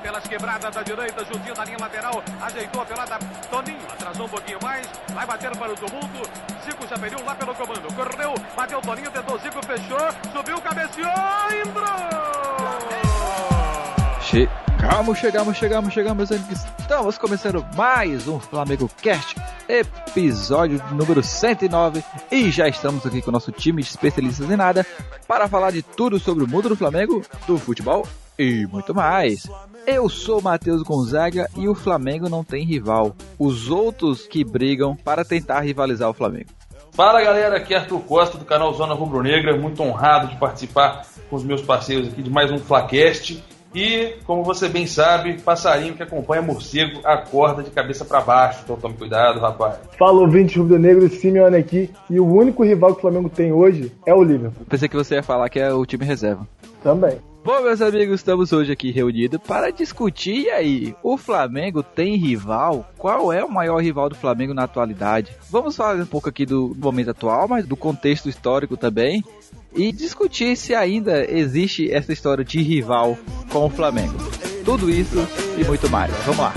pelas quebradas da direita, juntinho da linha lateral, ajeitou a pelada, Toninho, atrasou um pouquinho mais, vai bater para o tumulto, Zico já pediu lá pelo comando, correu, bateu Toninho, tentou Zico, fechou, subiu, cabeceou, entrou! Chegamos, chegamos, chegamos, chegamos. Estamos começando mais um Flamengo Cast, episódio número 109. E já estamos aqui com o nosso time de especialistas em nada para falar de tudo sobre o mundo do Flamengo, do futebol e muito mais. Eu sou Matheus Gonzaga e o Flamengo não tem rival. Os outros que brigam para tentar rivalizar o Flamengo. Fala galera, aqui é Arthur Costa do canal Zona Rubro Negra, muito honrado de participar com os meus parceiros aqui de mais um Flacast. E, como você bem sabe, passarinho que acompanha morcego acorda de cabeça para baixo. Então tome cuidado, rapaz. Fala, ouvinte rubro-negro, Simeone aqui. E o único rival que o Flamengo tem hoje é o Liverpool. Pensei que você ia falar que é o time reserva. Também. Bom, meus amigos, estamos hoje aqui reunidos para discutir aí. O Flamengo tem rival? Qual é o maior rival do Flamengo na atualidade? Vamos falar um pouco aqui do momento atual, mas do contexto histórico também e discutir se ainda existe essa história de rival com o Flamengo. Tudo isso e muito mais. Vamos lá.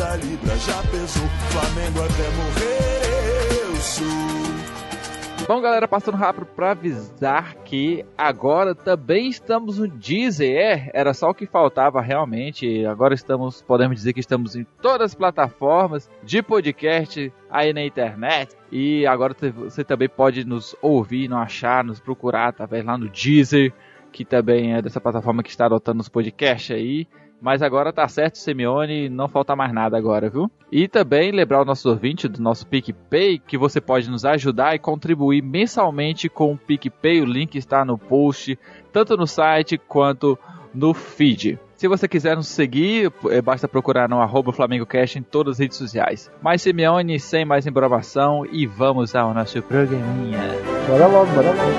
Bom, galera, passando rápido para avisar que agora também estamos no Deezer. É, era só o que faltava realmente. Agora estamos, podemos dizer que estamos em todas as plataformas de podcast aí na internet. E agora você também pode nos ouvir, nos achar, nos procurar através lá no Deezer, que também é dessa plataforma que está adotando os podcasts aí. Mas agora tá certo, Simeone, não falta mais nada agora, viu? E também lembrar o nosso ouvinte do nosso PicPay que você pode nos ajudar e contribuir mensalmente com o PicPay. O link está no post, tanto no site quanto no feed. Se você quiser nos seguir, é, basta procurar no arroba FlamengoCast em todas as redes sociais. Mas Simeone, sem mais embromação, e vamos ao nosso programinha. Bora logo, bora logo.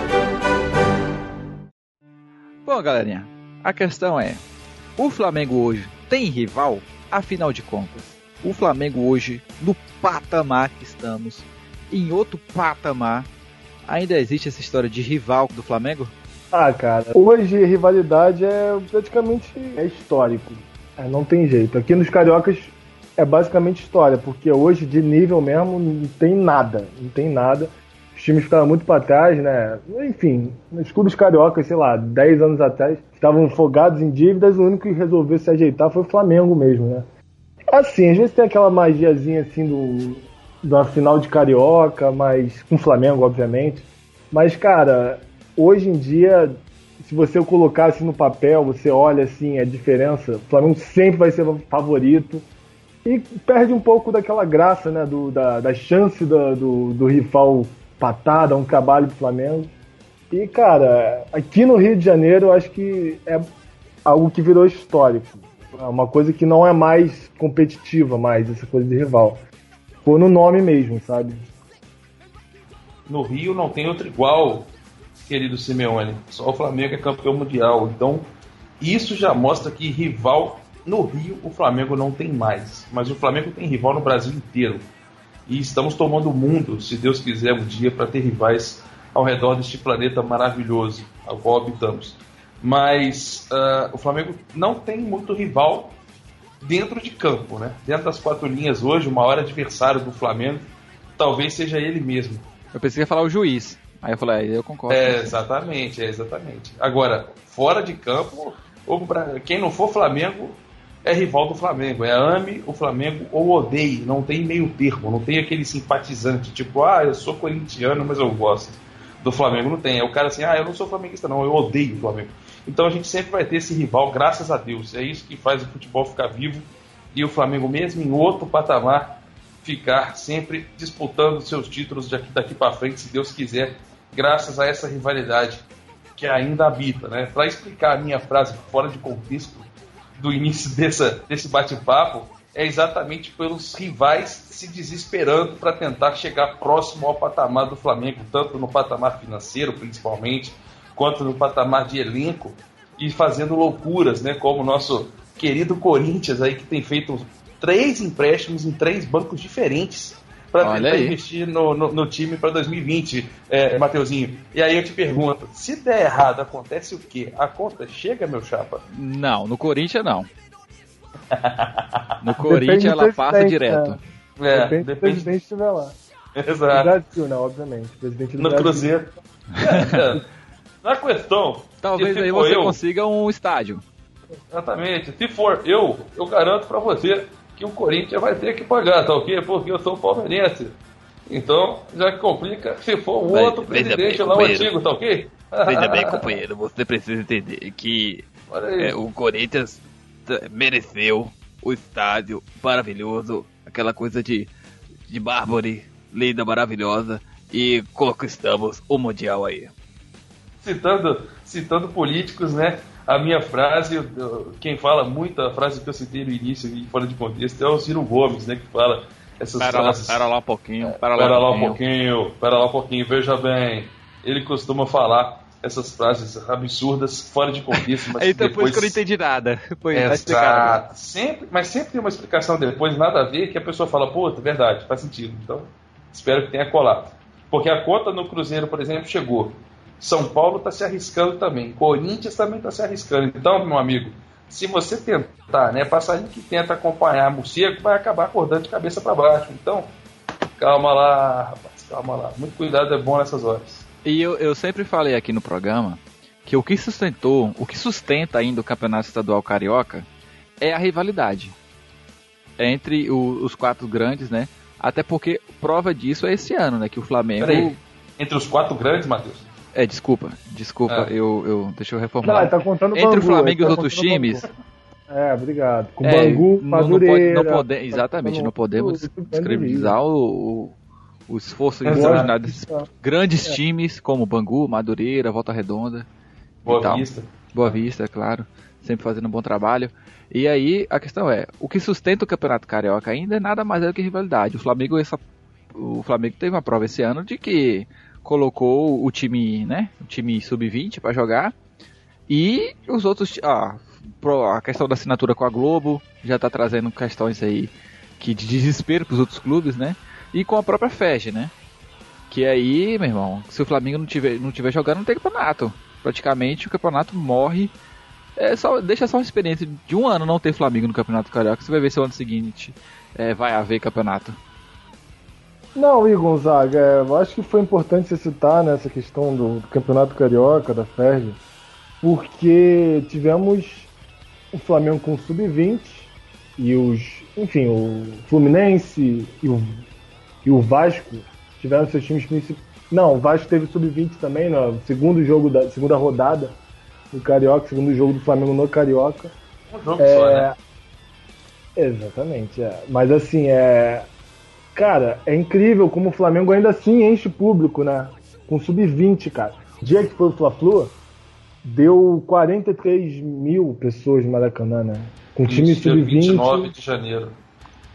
Bom, galerinha, a questão é, o Flamengo hoje tem rival? Afinal de contas, o Flamengo hoje, no patamar que estamos, em outro patamar, ainda existe essa história de rival do Flamengo? Ah, cara, hoje rivalidade é praticamente é histórico. É, não tem jeito. Aqui nos Cariocas é basicamente história, porque hoje de nível mesmo não tem nada, não tem nada times ficaram muito para trás, né? Enfim, nos clubes cariocas, sei lá, 10 anos atrás, estavam fogados em dívidas, o único que resolveu se ajeitar foi o Flamengo mesmo, né? Assim, às vezes tem aquela magiazinha assim do da final de carioca, mas com o Flamengo, obviamente. Mas, cara, hoje em dia, se você colocasse no papel, você olha assim a diferença, o Flamengo sempre vai ser favorito. E perde um pouco daquela graça, né? Do, da, da chance do, do, do rival patada, um trabalho do Flamengo. E, cara, aqui no Rio de Janeiro, eu acho que é algo que virou histórico. É uma coisa que não é mais competitiva, mais essa coisa de rival. Ficou no nome mesmo, sabe? No Rio não tem outro igual, querido Simeone. Só o Flamengo é campeão mundial. Então, isso já mostra que rival no Rio o Flamengo não tem mais. Mas o Flamengo tem rival no Brasil inteiro e estamos tomando o mundo, se Deus quiser, um dia para ter rivais ao redor deste planeta maravilhoso ao qual habitamos. Mas uh, o Flamengo não tem muito rival dentro de campo, né? Dentro das quatro linhas hoje, o maior adversário do Flamengo talvez seja ele mesmo. Eu pensei que ia falar o juiz. Aí eu falei, aí eu concordo. É, exatamente, é exatamente. Agora, fora de campo, quem não for Flamengo é rival do Flamengo. É ame o Flamengo ou odeie. Não tem meio termo, não tem aquele simpatizante, tipo, ah, eu sou corintiano, mas eu gosto do Flamengo. Não tem. É o cara assim, ah, eu não sou flamenguista, não, eu odeio o Flamengo. Então a gente sempre vai ter esse rival, graças a Deus. É isso que faz o futebol ficar vivo e o Flamengo, mesmo em outro patamar, ficar sempre disputando seus títulos daqui, daqui para frente, se Deus quiser, graças a essa rivalidade que ainda habita. Né? Para explicar a minha frase fora de contexto, do início dessa, desse bate-papo é exatamente pelos rivais se desesperando para tentar chegar próximo ao patamar do Flamengo, tanto no patamar financeiro, principalmente, quanto no patamar de elenco, e fazendo loucuras, né? Como o nosso querido Corinthians aí que tem feito três empréstimos em três bancos diferentes para investir no, no, no time para 2020, é, Mateuzinho. E aí eu te pergunto, se der errado, acontece o quê? A conta chega, meu chapa? Não, no Corinthians não. No Corinthians ela passa direto. Né? É, depende, depende do presidente estiver lá. Exato. No Brasil, né? Obviamente. Presidente do no Brasil. Cruzeiro. Na questão. Talvez aí você eu, consiga um estádio. Exatamente. Se for eu, eu garanto para você que o Corinthians vai ter que pagar, tá ok? Porque eu sou palmeirense. Então, já que complica, se for o outro presidente bem, lá, o antigo, tá ok? Veja bem, companheiro, você precisa entender que é, o Corinthians mereceu o estádio maravilhoso, aquela coisa de, de Bárbara, linda, maravilhosa, e conquistamos o Mundial aí. Citando, citando políticos, né? A minha frase, quem fala muito, a frase que eu citei no início, fora de contexto, é o Ciro Gomes, né? Que fala essas pera frases. Lá, pera lá um pouquinho, pera, pera lá, um pouquinho, pera lá um pouquinho, veja bem. Ele costuma falar essas frases absurdas, fora de contexto, mas Aí depois, que eu não entendi nada. Foi, tá Exato. Sempre, mas sempre tem uma explicação depois, nada a ver, que a pessoa fala, puta, verdade, faz sentido. Então, espero que tenha colado. Porque a conta no Cruzeiro, por exemplo, chegou. São Paulo está se arriscando também. Corinthians também está se arriscando. Então, meu amigo, se você tentar, né, passarinho que tenta acompanhar morcego, vai acabar acordando de cabeça para baixo. Então, calma lá, rapaz, calma lá. Muito cuidado é bom nessas horas. E eu, eu sempre falei aqui no programa que o que sustentou, o que sustenta ainda o campeonato estadual carioca é a rivalidade entre o, os quatro grandes, né? Até porque prova disso é esse ano, né? Que o Flamengo. Peraí. Entre os quatro grandes, Matheus? É, desculpa, desculpa, é. Eu, eu. Deixa eu reformular. Não, tá contando Entre Bangu, o Flamengo e tá os outros times. É, obrigado. Com é, Bangu, Madureira. Não, não pode, exatamente, não podemos descredibilizar o, o esforço extraordinário desses grandes é. times como Bangu, Madureira, Volta Redonda. Boa Vista. Boa Vista, é claro. Sempre fazendo um bom trabalho. E aí a questão é, o que sustenta o Campeonato Carioca ainda é nada mais do que rivalidade. O Flamengo, essa, o Flamengo teve uma prova esse ano de que colocou o time, né, o time sub-20 para jogar e os outros, ah, a questão da assinatura com a Globo já tá trazendo questões aí que de desespero para os outros clubes, né? E com a própria FEG, né? Que aí, meu irmão, se o Flamengo não tiver, não tiver jogando, não tem campeonato. Praticamente o campeonato morre é só, deixa só uma experiência de um ano não ter Flamengo no Campeonato Carioca. Você vai ver se o ano seguinte é, vai haver campeonato. Não, Igor Gonzaga, é, eu acho que foi importante você citar nessa né, questão do, do Campeonato Carioca, da FERJ, porque tivemos o Flamengo com o Sub-20 e os. Enfim, o Fluminense e o, e o Vasco tiveram seus times principais. Não, o Vasco teve Sub-20 também no segundo jogo da segunda rodada no Carioca, segundo jogo do Flamengo no Carioca. Um jogo é... só, né? Exatamente, é. Mas assim, é. Cara, é incrível como o Flamengo ainda assim enche público, né? Com sub-20, cara. O dia que foi o Fla-Flu, deu 43 mil pessoas no Maracanã, né? Com time sub-20. 29 de janeiro.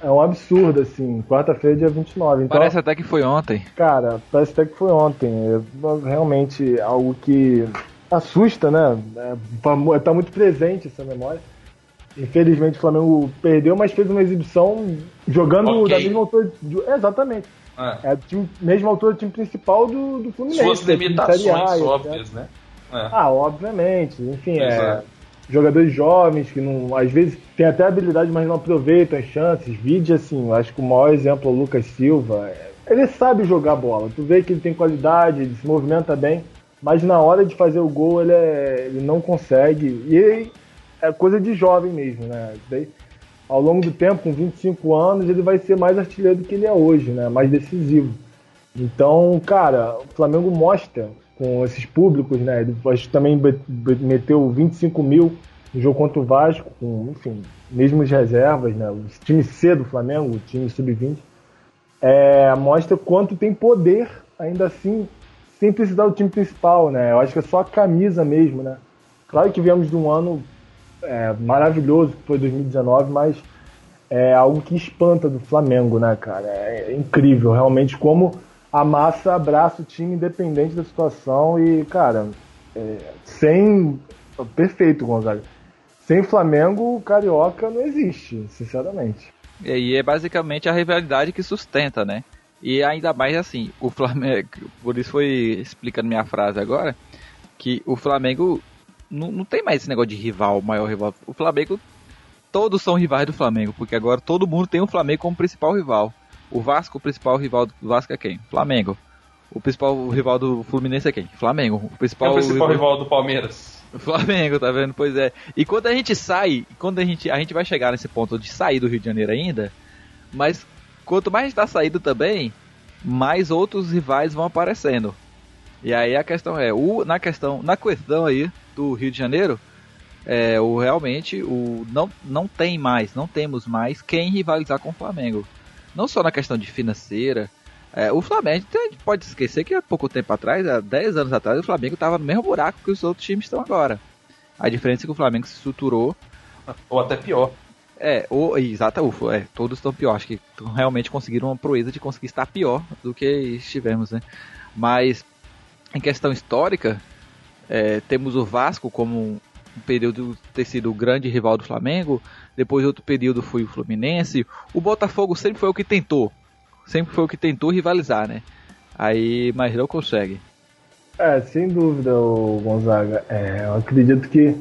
É um absurdo, assim. Quarta-feira, dia 29. Então, parece até que foi ontem. Cara, parece até que foi ontem. É realmente algo que assusta, né? É, tá muito presente essa memória. Infelizmente o Flamengo perdeu, mas fez uma exibição jogando okay. da mesma altura. De, exatamente. É, é time, mesma altura do time principal do, do Fluminense. Suas limitações a, óbvias, né? É. Ah, obviamente. Enfim, é, jogadores jovens que não, às vezes tem até habilidade, mas não aproveitam as chances. Vídeo assim, acho que o maior exemplo é o Lucas Silva. Ele sabe jogar bola. Tu vê que ele tem qualidade, ele se movimenta bem mas na hora de fazer o gol ele, é, ele não consegue. E é coisa de jovem mesmo, né? Daí, ao longo do tempo, com 25 anos, ele vai ser mais artilheiro do que ele é hoje, né? Mais decisivo. Então, cara, o Flamengo mostra com esses públicos, né? Ele também meteu 25 mil no jogo contra o Vasco, com, enfim, mesmo as reservas, né? O time C do Flamengo, o time sub-20, é, mostra quanto tem poder, ainda assim, sem precisar do time principal, né? Eu acho que é só a camisa mesmo, né? Claro que viemos de um ano é, maravilhoso, que foi 2019, mas é algo que espanta do Flamengo, né, cara? É incrível, realmente, como a massa abraça o time independente da situação e, cara, é, sem. Perfeito, Gonzaga. Sem Flamengo, o Carioca não existe, sinceramente. E aí é basicamente a rivalidade que sustenta, né? E ainda mais assim, o Flamengo, por isso foi explicando minha frase agora, que o Flamengo não, não tem mais esse negócio de rival, maior rival. O Flamengo todos são rivais do Flamengo, porque agora todo mundo tem o Flamengo como principal rival. O Vasco, o principal rival do Vasco é quem? Flamengo. O principal rival do Fluminense é quem? Flamengo. O principal, é o principal rival... rival do Palmeiras. Flamengo, tá vendo? Pois é. E quando a gente sai, quando a gente, a gente vai chegar nesse ponto de sair do Rio de Janeiro ainda, mas quanto mais a gente tá saindo também, mais outros rivais vão aparecendo. E aí a questão é, o, na questão, na questão aí do Rio de Janeiro, é, o realmente o não, não tem mais, não temos mais quem rivalizar com o Flamengo. Não só na questão de financeira, é, o Flamengo, a gente pode esquecer que há pouco tempo atrás, há 10 anos atrás, o Flamengo estava no mesmo buraco que os outros times estão agora. A diferença é que o Flamengo se estruturou. Ou até pior. É, ou, exato, ufa, é, todos estão pior. Acho que realmente conseguiram uma proeza de conseguir estar pior do que estivemos, né? Mas, em questão histórica, é, temos o Vasco como um período ter sido o grande rival do Flamengo, depois outro período foi o Fluminense. O Botafogo sempre foi o que tentou, sempre foi o que tentou rivalizar, né? Aí, mas não consegue. É, sem dúvida, Gonzaga. É, eu acredito que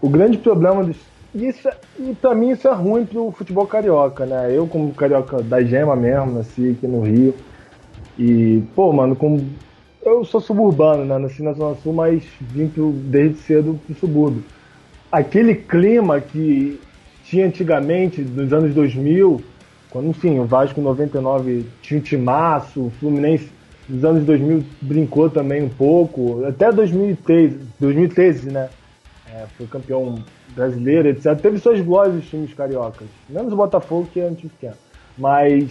o grande problema dos. Isso, é, e pra mim isso é ruim pro futebol carioca, né? Eu, como carioca da gema mesmo, nasci aqui no Rio. E, pô, mano, como. Eu sou suburbano, né? Nasci na Zona Sul, mas vim pro, desde cedo pro subúrbio. Aquele clima que tinha antigamente, nos anos 2000, quando, enfim, o Vasco 99 tinha um timaço, o Fluminense nos anos 2000 brincou também um pouco, até 2013, 2013 né? É, foi campeão brasileiro, etc. Teve suas glórias os times cariocas, menos o Botafogo que é anti-pequeno. Mas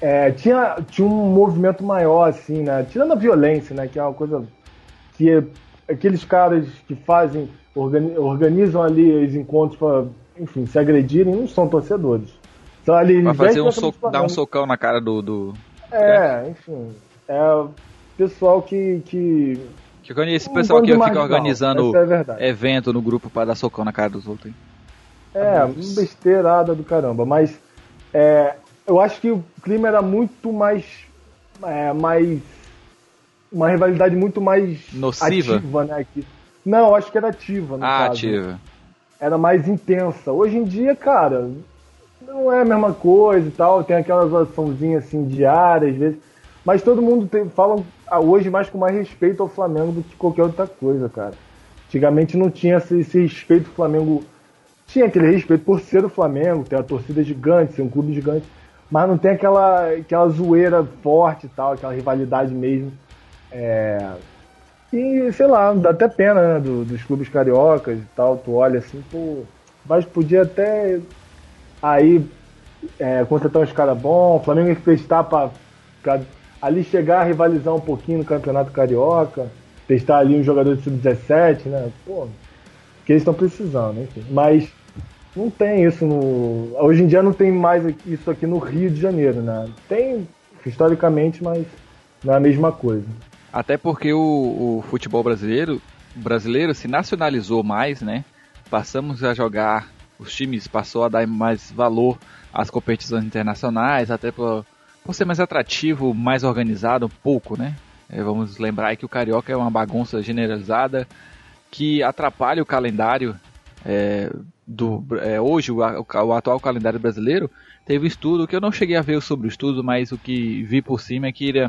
é, tinha, tinha um movimento maior, assim, né? Tirando a violência, né? Que é uma coisa que é, aqueles caras que fazem, organizam ali os encontros para, enfim, se agredirem, não são torcedores. Então, ali, Vai fazer um soco, dar um socão na cara do. do... É, enfim. É pessoal que. que... Esse pessoal que fica organizando é evento no grupo para dar socão na cara dos outros. Hein? É, besteirada do caramba. Mas é, eu acho que o clima era muito mais. É, mais. Uma rivalidade muito mais nociva, ativa, né? Que, não, acho que era ativa. No ah, caso. ativa. Era mais intensa. Hoje em dia, cara, não é a mesma coisa e tal, tem aquelas açãozinhas assim diárias, às vezes. Mas todo mundo tem, fala hoje mais com mais respeito ao Flamengo do que qualquer outra coisa, cara. Antigamente não tinha esse, esse respeito o Flamengo. Tinha aquele respeito por ser o Flamengo, ter a torcida gigante, ser um clube gigante. Mas não tem aquela, aquela zoeira forte e tal, aquela rivalidade mesmo. É... E, sei lá, dá até pena, né, do, dos clubes cariocas e tal. Tu olha assim, pô, mas podia até aí é, contratar uns caras bons, o Flamengo emprestar para ali chegar a rivalizar um pouquinho no Campeonato Carioca, testar ali um jogador de sub-17, né? Pô, que eles estão precisando, enfim. Mas não tem isso no. Hoje em dia não tem mais isso aqui no Rio de Janeiro, né? Tem historicamente, mas não é a mesma coisa. Até porque o, o futebol brasileiro, brasileiro se nacionalizou mais, né? Passamos a jogar os times passou a dar mais valor às competições internacionais, até por, por ser mais atrativo, mais organizado um pouco, né? É, vamos lembrar que o Carioca é uma bagunça generalizada que atrapalha o calendário é, do é, hoje o, o, atual calendário brasileiro teve estudo que eu não cheguei a ver sobre o estudo, mas o que vi por cima é que ele, é,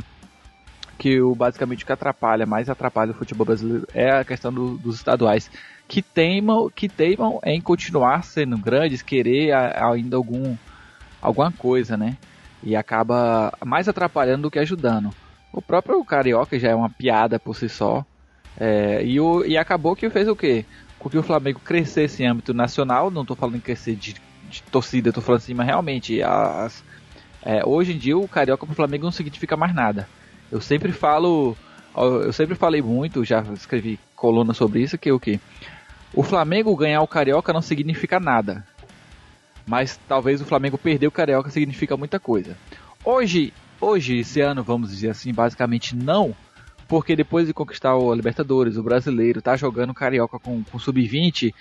que o basicamente o que atrapalha, mais atrapalha o futebol brasileiro é a questão do, dos estaduais que teimam, que teimam em continuar sendo grandes, querer ainda algum, alguma coisa, né? E acaba mais atrapalhando do que ajudando. O próprio Carioca já é uma piada por si só. É, e, o, e acabou que fez o quê? Com que o Flamengo crescesse em âmbito nacional, não estou falando em crescer de, de torcida, estou falando assim, mas realmente as, é, hoje em dia o Carioca para o Flamengo não significa mais nada. Eu sempre falo, eu sempre falei muito, já escrevi coluna sobre isso, que o que o Flamengo ganhar o Carioca não significa nada. Mas talvez o Flamengo perder o Carioca significa muita coisa. Hoje, hoje esse ano, vamos dizer assim, basicamente não, porque depois de conquistar o Libertadores, o Brasileiro, tá jogando Carioca com, com Sub-20,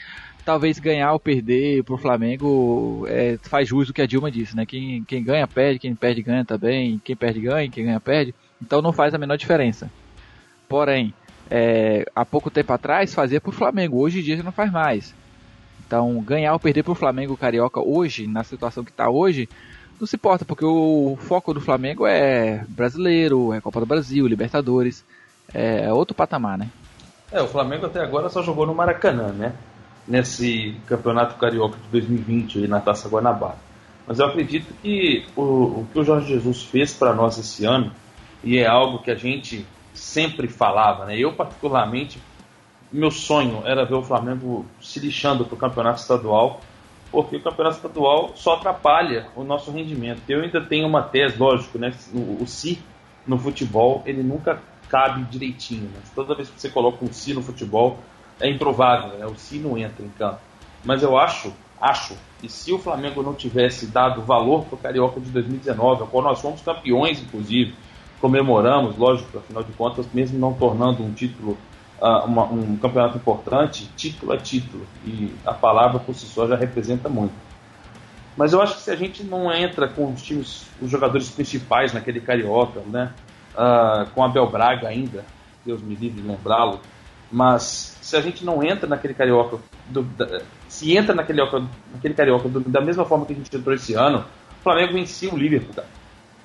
talvez ganhar ou perder pro Flamengo é, faz jus do que a Dilma disse, né? Quem, quem ganha perde, quem perde ganha também, quem perde ganha, quem ganha perde. Então não faz a menor diferença. Porém, é, há pouco tempo atrás fazia pro Flamengo, hoje em dia já não faz mais. Então, ganhar ou perder pro Flamengo Carioca hoje, na situação que está hoje, não se importa, porque o foco do Flamengo é brasileiro, é Copa do Brasil, Libertadores, é outro patamar, né? É, o Flamengo até agora só jogou no Maracanã, né? Nesse Campeonato Carioca de 2020 aí na Taça Guanabara. Mas eu acredito que o, o que o Jorge Jesus fez para nós esse ano, e é algo que a gente sempre falava, né? Eu, particularmente, meu sonho era ver o Flamengo se lixando para o campeonato estadual, porque o campeonato estadual só atrapalha o nosso rendimento. Eu ainda tenho uma tese, lógico, né? O, o si no futebol, ele nunca cabe direitinho. Né? Toda vez que você coloca um si no futebol, é improvável, né? o si não entra em campo. Mas eu acho, acho, que se o Flamengo não tivesse dado valor para o Carioca de 2019, quando nós fomos campeões, inclusive, comemoramos, lógico, afinal de contas, mesmo não tornando um título, uh, uma, um campeonato importante, título é título, e a palavra por si só já representa muito. Mas eu acho que se a gente não entra com os times, os jogadores principais naquele Carioca, né, uh, com Abel Braga ainda, Deus me livre de lembrá-lo, mas se a gente não entra naquele Carioca, do, da, se entra naquele, naquele Carioca do, da mesma forma que a gente entrou esse ano, o Flamengo vencia o Liverpool, cara.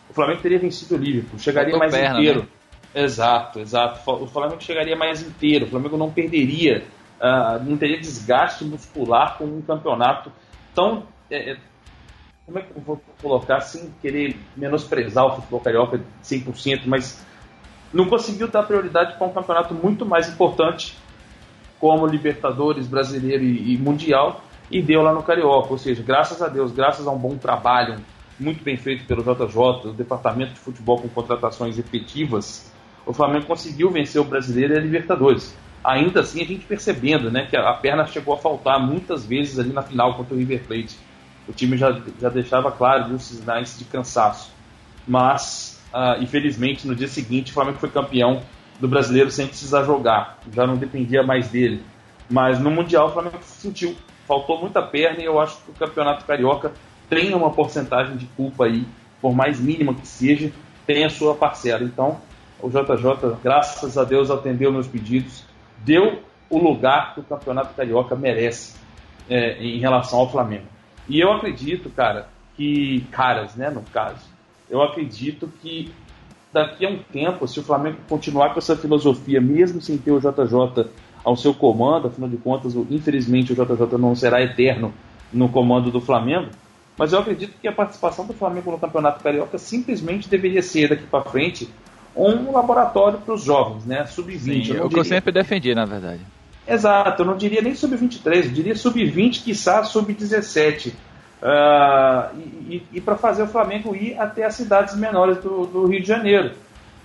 O Flamengo teria vencido o Liverpool, chegaria mais perna, inteiro. Né? Exato, exato. O Flamengo chegaria mais inteiro, o Flamengo não perderia, uh, não teria desgaste muscular com um campeonato tão é, como é que eu vou colocar sem querer menosprezar o futebol carioca 100%, mas não conseguiu dar prioridade para um campeonato muito mais importante como Libertadores, Brasileiro e, e, Mundial e deu lá no Carioca, ou seja, graças a Deus, graças a um bom trabalho muito bem feito pelo JJ, o departamento de futebol com contratações efetivas, o Flamengo conseguiu vencer o Brasileiro e a Libertadores. Ainda assim, a gente percebendo né, que a perna chegou a faltar muitas vezes ali na final contra o River Plate o time já, já deixava claro viu, sinais de cansaço. Mas, uh, infelizmente, no dia seguinte, o Flamengo foi campeão do brasileiro sem precisar jogar, já não dependia mais dele. Mas no Mundial, o Flamengo sentiu, faltou muita perna e eu acho que o Campeonato Carioca tem uma porcentagem de culpa aí, por mais mínima que seja, tem a sua parcela. Então, o JJ, graças a Deus, atendeu meus pedidos, deu o lugar que o Campeonato Carioca merece é, em relação ao Flamengo. E eu acredito, cara, que. Caras, né, no caso. Eu acredito que daqui a um tempo, se o Flamengo continuar com essa filosofia, mesmo sem ter o JJ ao seu comando, afinal de contas, infelizmente o JJ não será eterno no comando do Flamengo, mas eu acredito que a participação do Flamengo no Campeonato Carioca simplesmente deveria ser daqui para frente um laboratório para os jovens, né? Sub-20. É o que eu sempre defendi, na verdade. Exato, eu não diria nem sub-23, eu diria sub-20, quiçá sub-17. Uh, e, e, e para fazer o Flamengo ir até as cidades menores do, do Rio de Janeiro.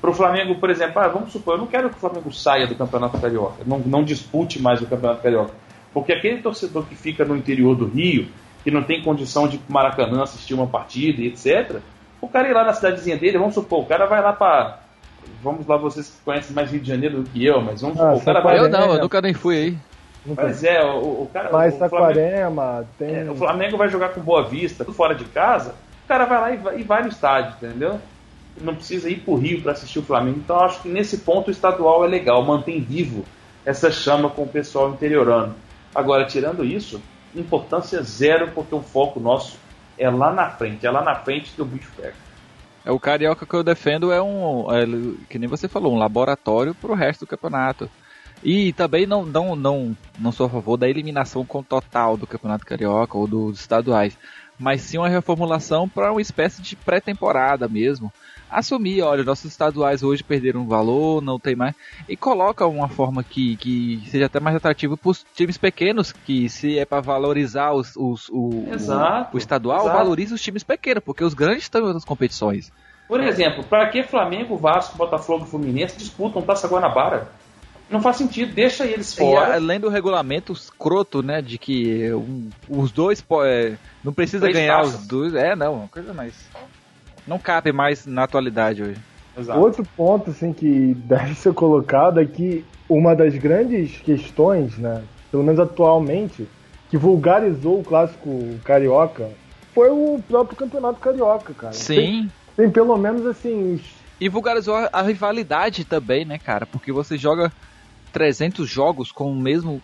Para o Flamengo, por exemplo, ah, vamos supor, eu não quero que o Flamengo saia do Campeonato Carioca, não, não dispute mais o Campeonato Carioca. Porque aquele torcedor que fica no interior do Rio, que não tem condição de ir para Maracanã assistir uma partida e etc., o cara ir lá na cidadezinha dele, vamos supor, o cara vai lá para vamos lá, vocês que conhecem mais Rio de Janeiro do que eu, mas vamos ah, o cara vai... Eu não, eu nunca nem fui aí. Mas é, o, o cara. Mais Saquarema, tem. É, o Flamengo vai jogar com Boa Vista, fora de casa, o cara vai lá e vai, e vai no estádio, entendeu? Não precisa ir pro Rio para assistir o Flamengo. Então acho que nesse ponto o estadual é legal, mantém vivo essa chama com o pessoal interiorano. Agora, tirando isso, importância zero, porque o foco nosso é lá na frente, é lá na frente que o bicho pega. É o carioca que eu defendo é um, é, que nem você falou, um laboratório para o resto do campeonato. E também não, não, não, não sou a favor da eliminação com total do campeonato carioca ou dos estaduais, mas sim uma reformulação para uma espécie de pré-temporada mesmo, assumir, olha, nossos estaduais hoje perderam valor, não tem mais, e coloca uma forma que, que seja até mais atrativo para os times pequenos, que se é para valorizar os, os, o, exato, o, o estadual, exato. valoriza os times pequenos, porque os grandes estão em outras competições. Por exemplo, para que Flamengo, Vasco, Botafogo e Fluminense disputam Taça Guanabara? Não faz sentido, deixa eles fora. E, além do regulamento escroto, né, de que um, os dois é, não precisa Três ganhar taças. os dois. É, não, uma coisa mais não cabe mais na atualidade hoje. Exato. Outro ponto assim que deve ser colocado é que uma das grandes questões, né, pelo menos atualmente, que vulgarizou o clássico carioca foi o próprio campeonato carioca, cara. Sim. Tem, tem pelo menos assim. E vulgarizou a rivalidade também, né, cara? Porque você joga 300 jogos com o mesmo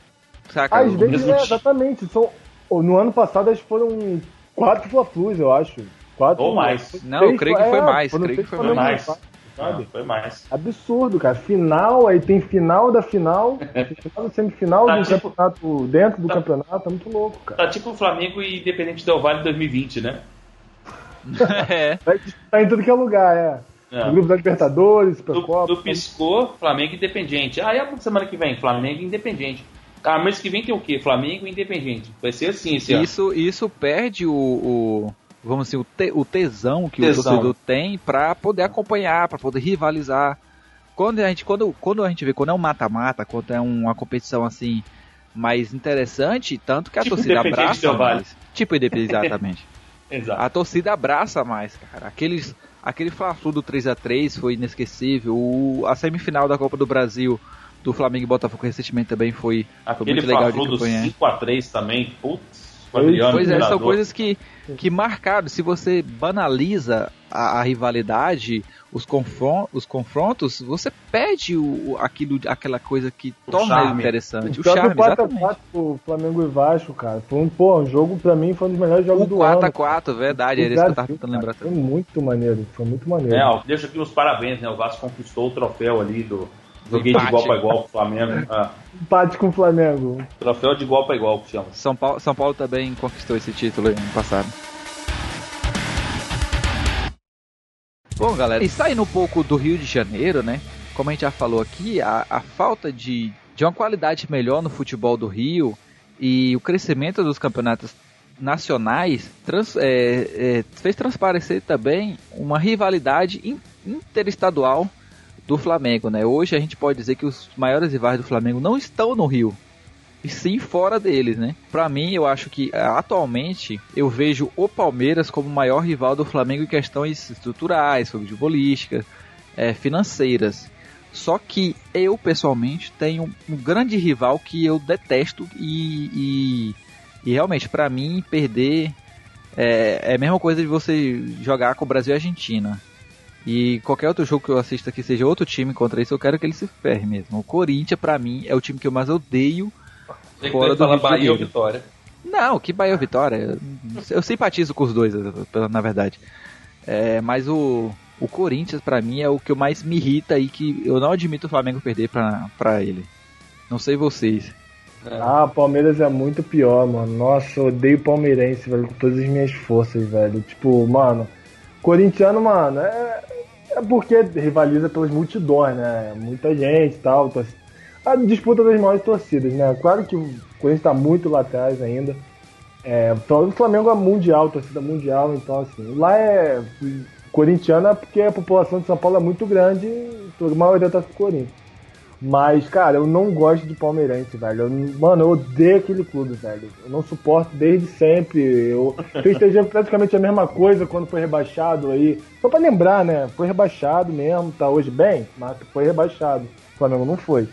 Saca, Às vezes, é, exatamente. São No ano passado, acho que foram quatro Fla-Flus, eu acho. Quatro, Ou mais. Não, eu creio que foi é, mais. Creio que seis foi mais. Flamengo, Sabe? Foi mais. Absurdo, cara. Final, aí tem final da final, final da semifinal Tá do tipo- campeonato, dentro do tá- campeonato, é muito louco, cara. Tá tipo o Flamengo e Independente Del Vale 2020, né? é. Disputar em tudo que é lugar, é. É. O grupo da Libertadores, Do, Supercopa. do piscou, Flamengo e Independente. Ah, e a semana que vem? Flamengo e Independente. Ah, mês que vem tem o quê? Flamengo e Independente. Vai ser assim esse ano. Isso, isso perde o, o- vamos dizer, o, te- o tesão que Tesão. o torcedor tem pra poder acompanhar, pra poder rivalizar. Quando a gente, quando, quando a gente vê, quando é um mata-mata, quando é uma competição assim mais interessante, tanto que a Tipo torcida abraça mais. Tipo Independente, exatamente. Exato. a torcida abraça mais, cara. Aqueles, aquele Fla-Flu do 3 a 3 foi inesquecível. O, a semifinal da Copa do Brasil do Flamengo e Botafogo recentemente também foi, foi Aquele muito legal de Fla-Flu do acompanhar. 5x3 também. Putz, Adriano, Pois é, são coisas que, que marcaram. Se você banaliza a, a rivalidade, os, confron os confrontos, você perde o, aquilo, aquela coisa que O torna charme. interessante. O, próprio charme, 4 exatamente. 4 pro Flamengo e Vasco, cara. Foi um, pô, um jogo pra mim foi um dos melhores jogos O do ano. 4x4, verdade, era isso que eu tava tentando lembrar. Foi muito maneiro, foi muito maneiro. É, ó, deixa aqui os parabéns, né? O Vasco conquistou o troféu ali do. Joguei de igual para igual com o Flamengo. Ah, Empate com o Flamengo. troféu de igual para igual que chama. São Paulo, São Paulo também conquistou esse título ano passado. Bom, galera, e saindo um pouco do Rio de Janeiro, né? Como a gente já falou aqui, a, a falta de, de uma qualidade melhor no futebol do Rio e o crescimento dos campeonatos nacionais trans- é, é, fez transparecer também uma rivalidade in- interestadual do Flamengo, né? Hoje a gente pode dizer que os maiores rivais do Flamengo não estão no Rio, e sim fora deles, né? Pra mim, eu acho que eh, atualmente eu vejo o Palmeiras como o maior rival do Flamengo em questões estruturais, futebolísticas, eh, financeiras. Só que eu pessoalmente tenho um grande rival que eu detesto e, e, e realmente pra mim perder é, é a mesma coisa de você jogar com o Brasil e a Argentina. E qualquer outro jogo que eu assista que seja outro time contra isso, eu quero que ele se ferre mesmo. O Corinthians, pra mim, é o time que eu mais odeio Tem que Fora do falar Rio Bahia ou. Vitória. não, que Bahia ou Vitória. Eu, simpatizo com os dois, na verdade. É, mas o, o Corinthians, pra mim, é o que eu mais me irrita e que eu não admito o Flamengo perder pra, pra ele. Não sei vocês. Ah, Palmeiras é muito pior, mano. Nossa, eu odeio palmeirense, velho, com todas as minhas forças, velho. Tipo, mano, corintiano, mano, é, é porque rivaliza pelas multidões, né? Muita gente e tal. A disputa das maiores torcidas, né? Claro que o Corinthians tá muito lá atrás ainda. É, o Flamengo é mundial, torcida mundial, então assim, lá é corintiano é porque a população de São Paulo é muito grande e a maioria com o Corinthians. Mas, cara, eu não gosto de palmeirense, velho. Eu, mano, eu odeio aquele clube, velho. Eu não suporto desde sempre. Eu festejei praticamente a mesma coisa quando foi rebaixado aí. Só pra lembrar, né? Foi rebaixado mesmo, tá hoje bem, mas foi rebaixado. O Flamengo não foi.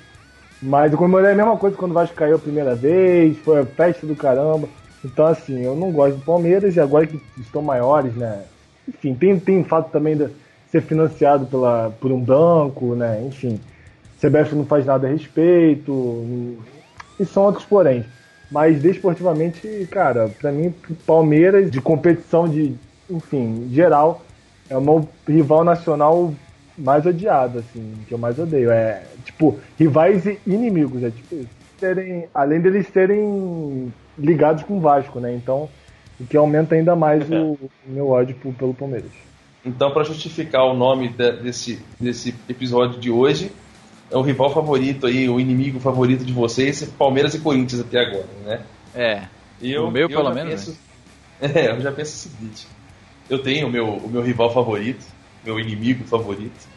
Mas eu comemorei a mesma coisa quando o Vasco caiu a primeira vez, foi a festa do caramba. Então, assim, eu não gosto do Palmeiras e agora que estão maiores, né? Enfim, tem, tem o fato também de ser financiado pela, por um banco, né? Enfim. CBF não faz nada a respeito, e são outros porém. Mas desportivamente, cara, pra mim, Palmeiras, de competição de, enfim, geral, é o meu rival nacional mais odiado, assim, que eu mais odeio. É, tipo, rivais e inimigos, é tipo. Serem, além deles serem ligados com o Vasco, né? Então, o que aumenta ainda mais o, o meu ódio pelo Palmeiras. Então, para justificar o nome de- desse, desse episódio de hoje, é o rival favorito aí, o inimigo favorito de vocês, Palmeiras e Corinthians até agora, né? É. Eu, O meu, eu pelo já menos, penso- É, eu já penso o seguinte: eu tenho o meu, o meu rival favorito, meu inimigo favorito,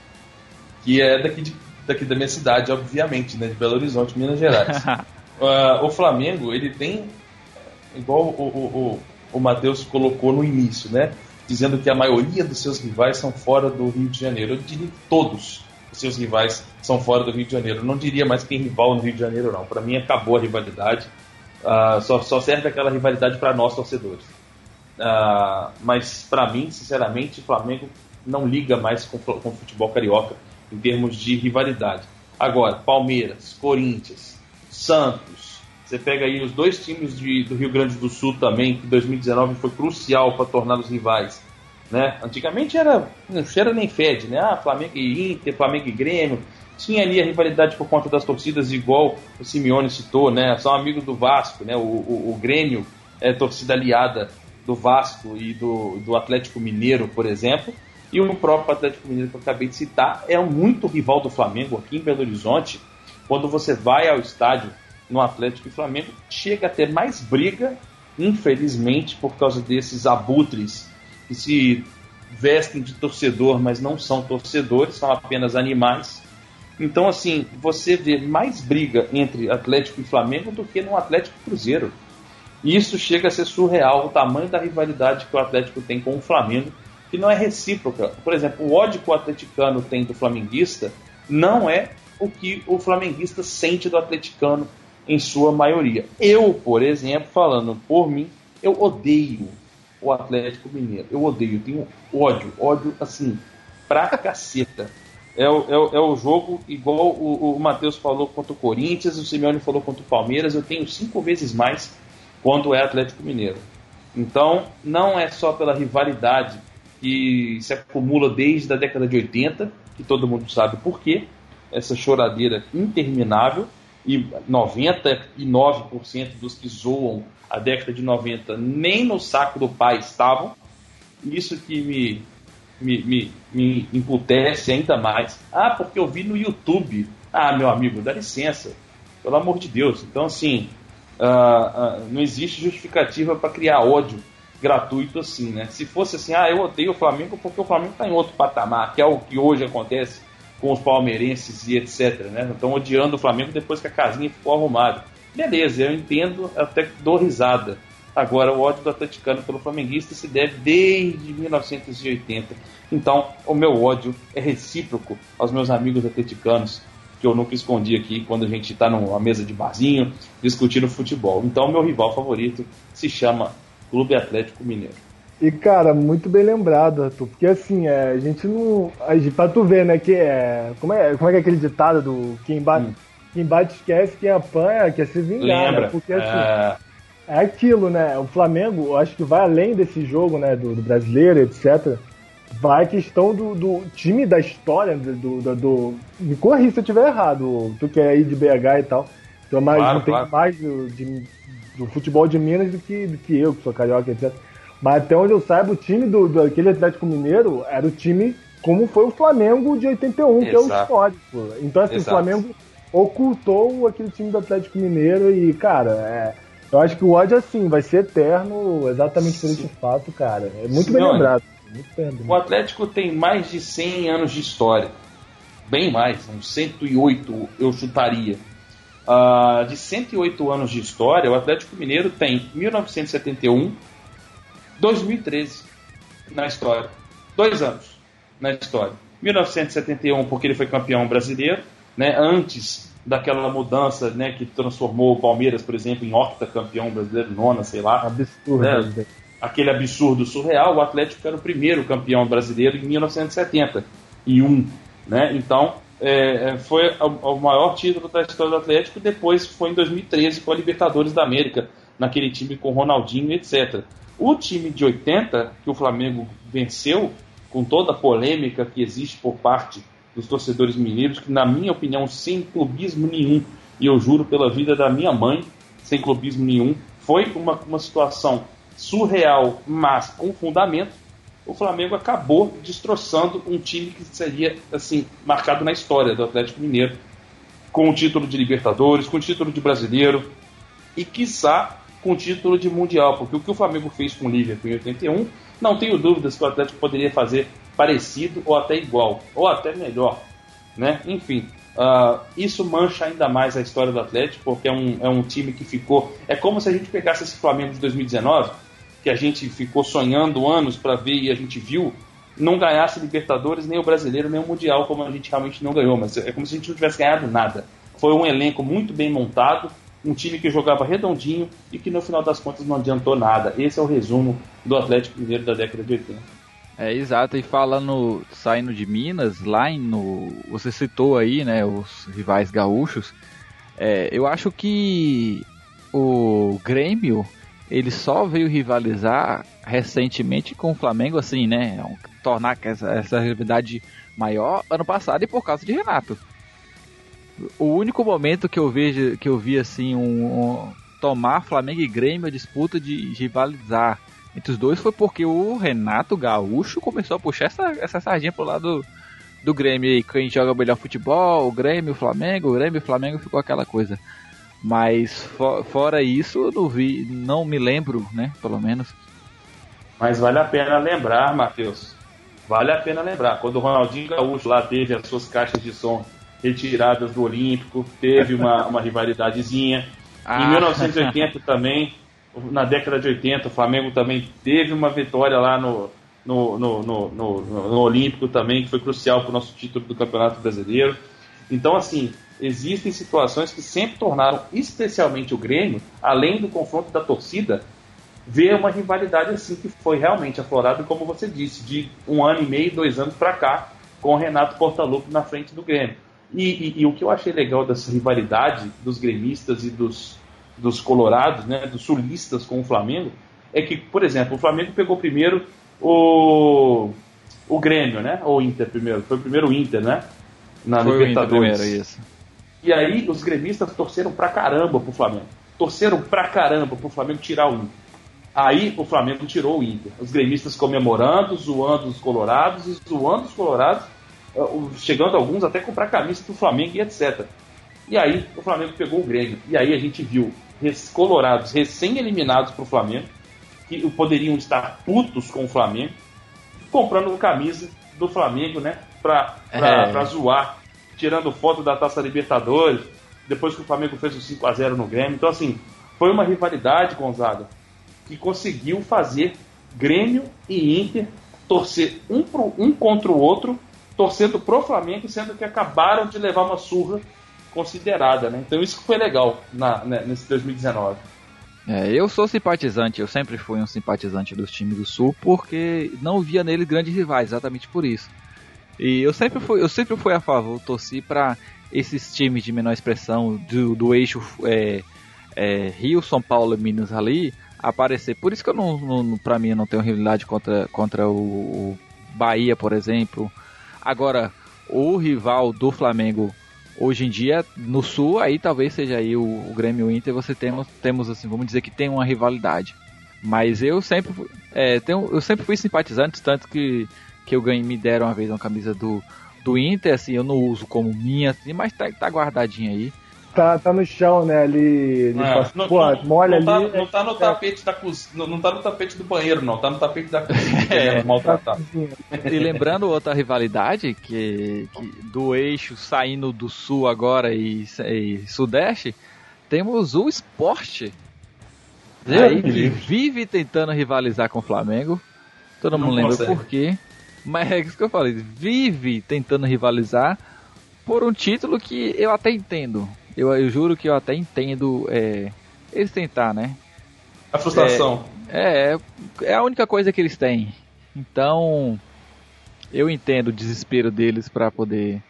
que é daqui, de- daqui da minha cidade, obviamente, né? De Belo Horizonte, Minas Gerais. Ah, o Flamengo, ele tem, igual o, o, o, o Matheus colocou no início, né? Dizendo que a maioria dos seus rivais são fora do Rio de Janeiro. Eu diria que todos os seus rivais são fora do Rio de Janeiro. Não diria mais que rival no Rio de Janeiro, não. Para mim, acabou a rivalidade. Ah, só, só serve aquela rivalidade para nós, torcedores. Ah, mas, para mim, sinceramente, o Flamengo não liga mais com, com o futebol carioca em termos de rivalidade. Agora, Palmeiras, Corinthians, Santos, Você pega aí os dois times de, do Rio Grande do Sul também, que 2019 foi crucial para tornar os rivais. Né? Antigamente era não cheira nem fede, né? Ah, Flamengo e Inter, Flamengo e Grêmio. Tinha ali a rivalidade por conta das torcidas, igual o Simeone citou, né? São amigos do Vasco, né? O, o, o Grêmio é torcida aliada do Vasco e do, do Atlético Mineiro, por exemplo. E o próprio Atlético Mineiro que eu acabei de citar é muito rival do Flamengo aqui em Belo Horizonte. Quando você vai ao estádio no Atlético e Flamengo, chega a ter mais briga, infelizmente, por causa desses abutres que se vestem de torcedor, mas não são torcedores, são apenas animais. Então, assim, você vê mais briga entre Atlético e Flamengo do que no Atlético Cruzeiro. E isso chega a ser surreal, o tamanho da rivalidade que o Atlético tem com o Flamengo, que não é recíproca. Por exemplo, o ódio que o atleticano tem do flamenguista não é o que o flamenguista sente do atleticano em sua maioria. Eu, por exemplo, falando por mim, eu odeio o Atlético Mineiro. Eu odeio, tenho ódio, ódio assim, pra caceta. É o, é, o, é o jogo igual o, o Matheus falou contra o Corinthians, o Simeone falou contra o Palmeiras, eu tenho cinco vezes mais quando é Atlético Mineiro. Então, não é só pela rivalidade que se acumula desde a década de 80, que todo mundo sabe por quê, essa choradeira interminável, e 99% dos que zoam a década de 90 nem no saco do pai estavam. Isso que me, me, me, me ainda mais. Ah, porque eu vi no YouTube. Ah, meu amigo, dá licença. Pelo amor de Deus. Então, assim, uh, uh, não existe justificativa para criar ódio gratuito assim, né? Se fosse assim, ah, eu odeio o Flamengo porque o Flamengo está em outro patamar, que é o que hoje acontece com os palmeirenses e etc, né? Estão odiando o Flamengo depois que a casinha ficou arrumada. Beleza, eu entendo, até dou risada. Agora, o ódio do atleticano pelo flamenguista se deve desde 1980. Então, o meu ódio é recíproco aos meus amigos atleticanos, que eu nunca escondi aqui quando a gente está numa mesa de barzinho discutindo futebol. Então, meu rival favorito se chama Clube Atlético Mineiro. E, cara, muito bem lembrado, Arthur, porque assim, é, a gente não. A gente, pra tu ver, né, que é. Como é, como é que é aquele ditado do quem bate, hum. Quem bate esquece, quem apanha quer se vingar, né? Lembra. Né? Porque assim. É... é... aquilo, né? O Flamengo, eu acho que vai além desse jogo, né, do, do brasileiro, etc. Vai a questão do, do time da história, do, do, do. Me corri se eu estiver errado, tu que é aí de BH e tal. Tu é mais, claro, não claro. tem mais do, de, do futebol de Minas do que, do que eu, que sou carioca, etc. Mas até onde eu saiba, o time do, do aquele Atlético Mineiro era o time como foi o Flamengo de 81, Exato. que é o histórico. Então, assim, Exato. o Flamengo ocultou aquele time do Atlético Mineiro e, cara, é, eu acho que o ódio, assim, vai ser eterno exatamente por esse fato, cara. É muito bem lembrado. Muito bem, o Atlético tem mais de 100 anos de história. Bem mais, uns 108 eu chutaria. Uh, de 108 anos de história, o Atlético Mineiro tem 1971, 2013 na história. Dois anos na história. 1971, porque ele foi campeão brasileiro, né, antes daquela mudança né, que transformou o Palmeiras, por exemplo, em octacampeão brasileiro, nona, sei lá. Absurdo. Né, aquele absurdo surreal. O Atlético era o primeiro campeão brasileiro em 1971. Né? Então, é, é foi o maior título da história do Atlético. Depois foi em 2013 com a Libertadores da América, naquele time com Ronaldinho, etc. O time de 80, que o Flamengo venceu, com toda a polêmica que existe por parte dos torcedores mineiros, que, na minha opinião, sem clubismo nenhum, e eu juro pela vida da minha mãe, sem clubismo nenhum, foi uma, uma situação surreal, mas com fundamento. O Flamengo acabou destroçando um time que seria assim marcado na história do Atlético Mineiro, com o título de Libertadores, com o título de Brasileiro e, quiçá, com título de Mundial, porque o que o Flamengo fez com o Liverpool em 81, não tenho dúvidas que o Atlético poderia fazer parecido ou até igual, ou até melhor. Né? Enfim, uh, isso mancha ainda mais a história do Atlético, porque é um, é um time que ficou. É como se a gente pegasse esse Flamengo de 2019, que a gente ficou sonhando anos para ver e a gente viu, não ganhasse Libertadores, nem o Brasileiro, nem o Mundial, como a gente realmente não ganhou. Mas é como se a gente não tivesse ganhado nada. Foi um elenco muito bem montado, um time que jogava redondinho e que no final das contas não adiantou nada. Esse é o resumo do Atlético Mineiro da década de 80. É, exato, e falando, saindo de Minas, lá no. Você citou aí, né, os rivais gaúchos. É, eu acho que o Grêmio ele só veio rivalizar recentemente com o Flamengo, assim, né? Tornar essa, essa rivalidade maior ano passado e por causa de Renato. O único momento que eu vejo que eu vi assim um, um tomar Flamengo e Grêmio a disputa de rivalizar entre os dois foi porque o Renato Gaúcho começou a puxar essa, essa sardinha pro lado do Grêmio aí, quem joga melhor futebol, o Grêmio, o Flamengo, o Grêmio e o Flamengo ficou aquela coisa. Mas for, fora isso, não vi, não me lembro, né, pelo menos. Mas vale a pena lembrar, Matheus. Vale a pena lembrar, quando o Ronaldinho Gaúcho lá teve as suas caixas de som retiradas do Olímpico, teve uma, uma rivalidadezinha. Ah. Em 1980 também, na década de 80, o Flamengo também teve uma vitória lá no, no, no, no, no, no Olímpico também, que foi crucial para o nosso título do Campeonato Brasileiro. Então, assim, existem situações que sempre tornaram, especialmente o Grêmio, além do confronto da torcida, ver uma rivalidade assim que foi realmente aflorada, como você disse, de um ano e meio, dois anos para cá, com o Renato Portaluppi na frente do Grêmio. E, e, e, o que eu achei legal dessa rivalidade dos gremistas e dos, dos colorados, né, dos sulistas com o Flamengo, é que, por exemplo, o Flamengo pegou primeiro o, o Grêmio, né? Ou o Inter primeiro. Foi o primeiro Inter, né? Na Foi Libertadores. Primeiro, isso. E aí os gremistas torceram pra caramba pro Flamengo. Torceram pra caramba pro Flamengo tirar o Inter. Aí o Flamengo tirou o Inter. Os gremistas comemorando, zoando os colorados e zoando os colorados, eh, chegando alguns até comprar camisa do Flamengo e etc. E aí o Flamengo pegou o Grêmio. E aí a gente viu colorados recém-eliminados pro Flamengo que poderiam estar putos com o Flamengo, comprando camisa do Flamengo, né? Pra, pra, é. pra zoar, tirando foto da Taça Libertadores, depois que o Flamengo fez o 5 a 0 no Grêmio. Então, assim, foi uma rivalidade, Gonzaga, que conseguiu fazer Grêmio e Inter torcer um, pro, um contra o outro, torcendo pro Flamengo, sendo que acabaram de levar uma surra considerada, né? Então isso foi legal na, né, nesse 2019. É, eu sou simpatizante, eu sempre fui um simpatizante dos times do Sul, porque não via neles grandes rivais, exatamente por isso. E eu sempre fui, eu sempre fui a favor, torci para esses times de menor expressão do, do eixo é, é, Rio, São Paulo Minas ali aparecer. Por isso que eu não, não para mim não tenho rivalidade contra, contra o, o Bahia, por exemplo. Agora, o rival do Flamengo hoje em dia no sul aí talvez seja aí o, o Grêmio Inter você temos temos assim vamos dizer que tem uma rivalidade. Mas eu sempre é, tenho, eu sempre fui simpatizante tanto que que eu ganhei me deram uma vez uma camisa do do Inter assim eu não uso como minha assim mas tá, tá guardadinha aí tá, tá no chão, né? Ali. É, faz, não, pô, não, molha não tá, ali. Não tá no é. tapete da cozinha. Não tá no tapete do banheiro, não. Tá no tapete da cozinha. é, maltratado. E lembrando outra rivalidade que, que, do eixo saindo do sul agora e, e sudeste, temos o esporte. Aí que vive tentando rivalizar com o Flamengo. Todo mundo lembra por quê. Mas é isso que eu falei. Vive tentando rivalizar por um título que eu até entendo. Eu, eu juro que eu até entendo é, eles tentar, né? A frustração. É, é, é a única coisa que eles têm. Então, eu entendo o desespero deles para poder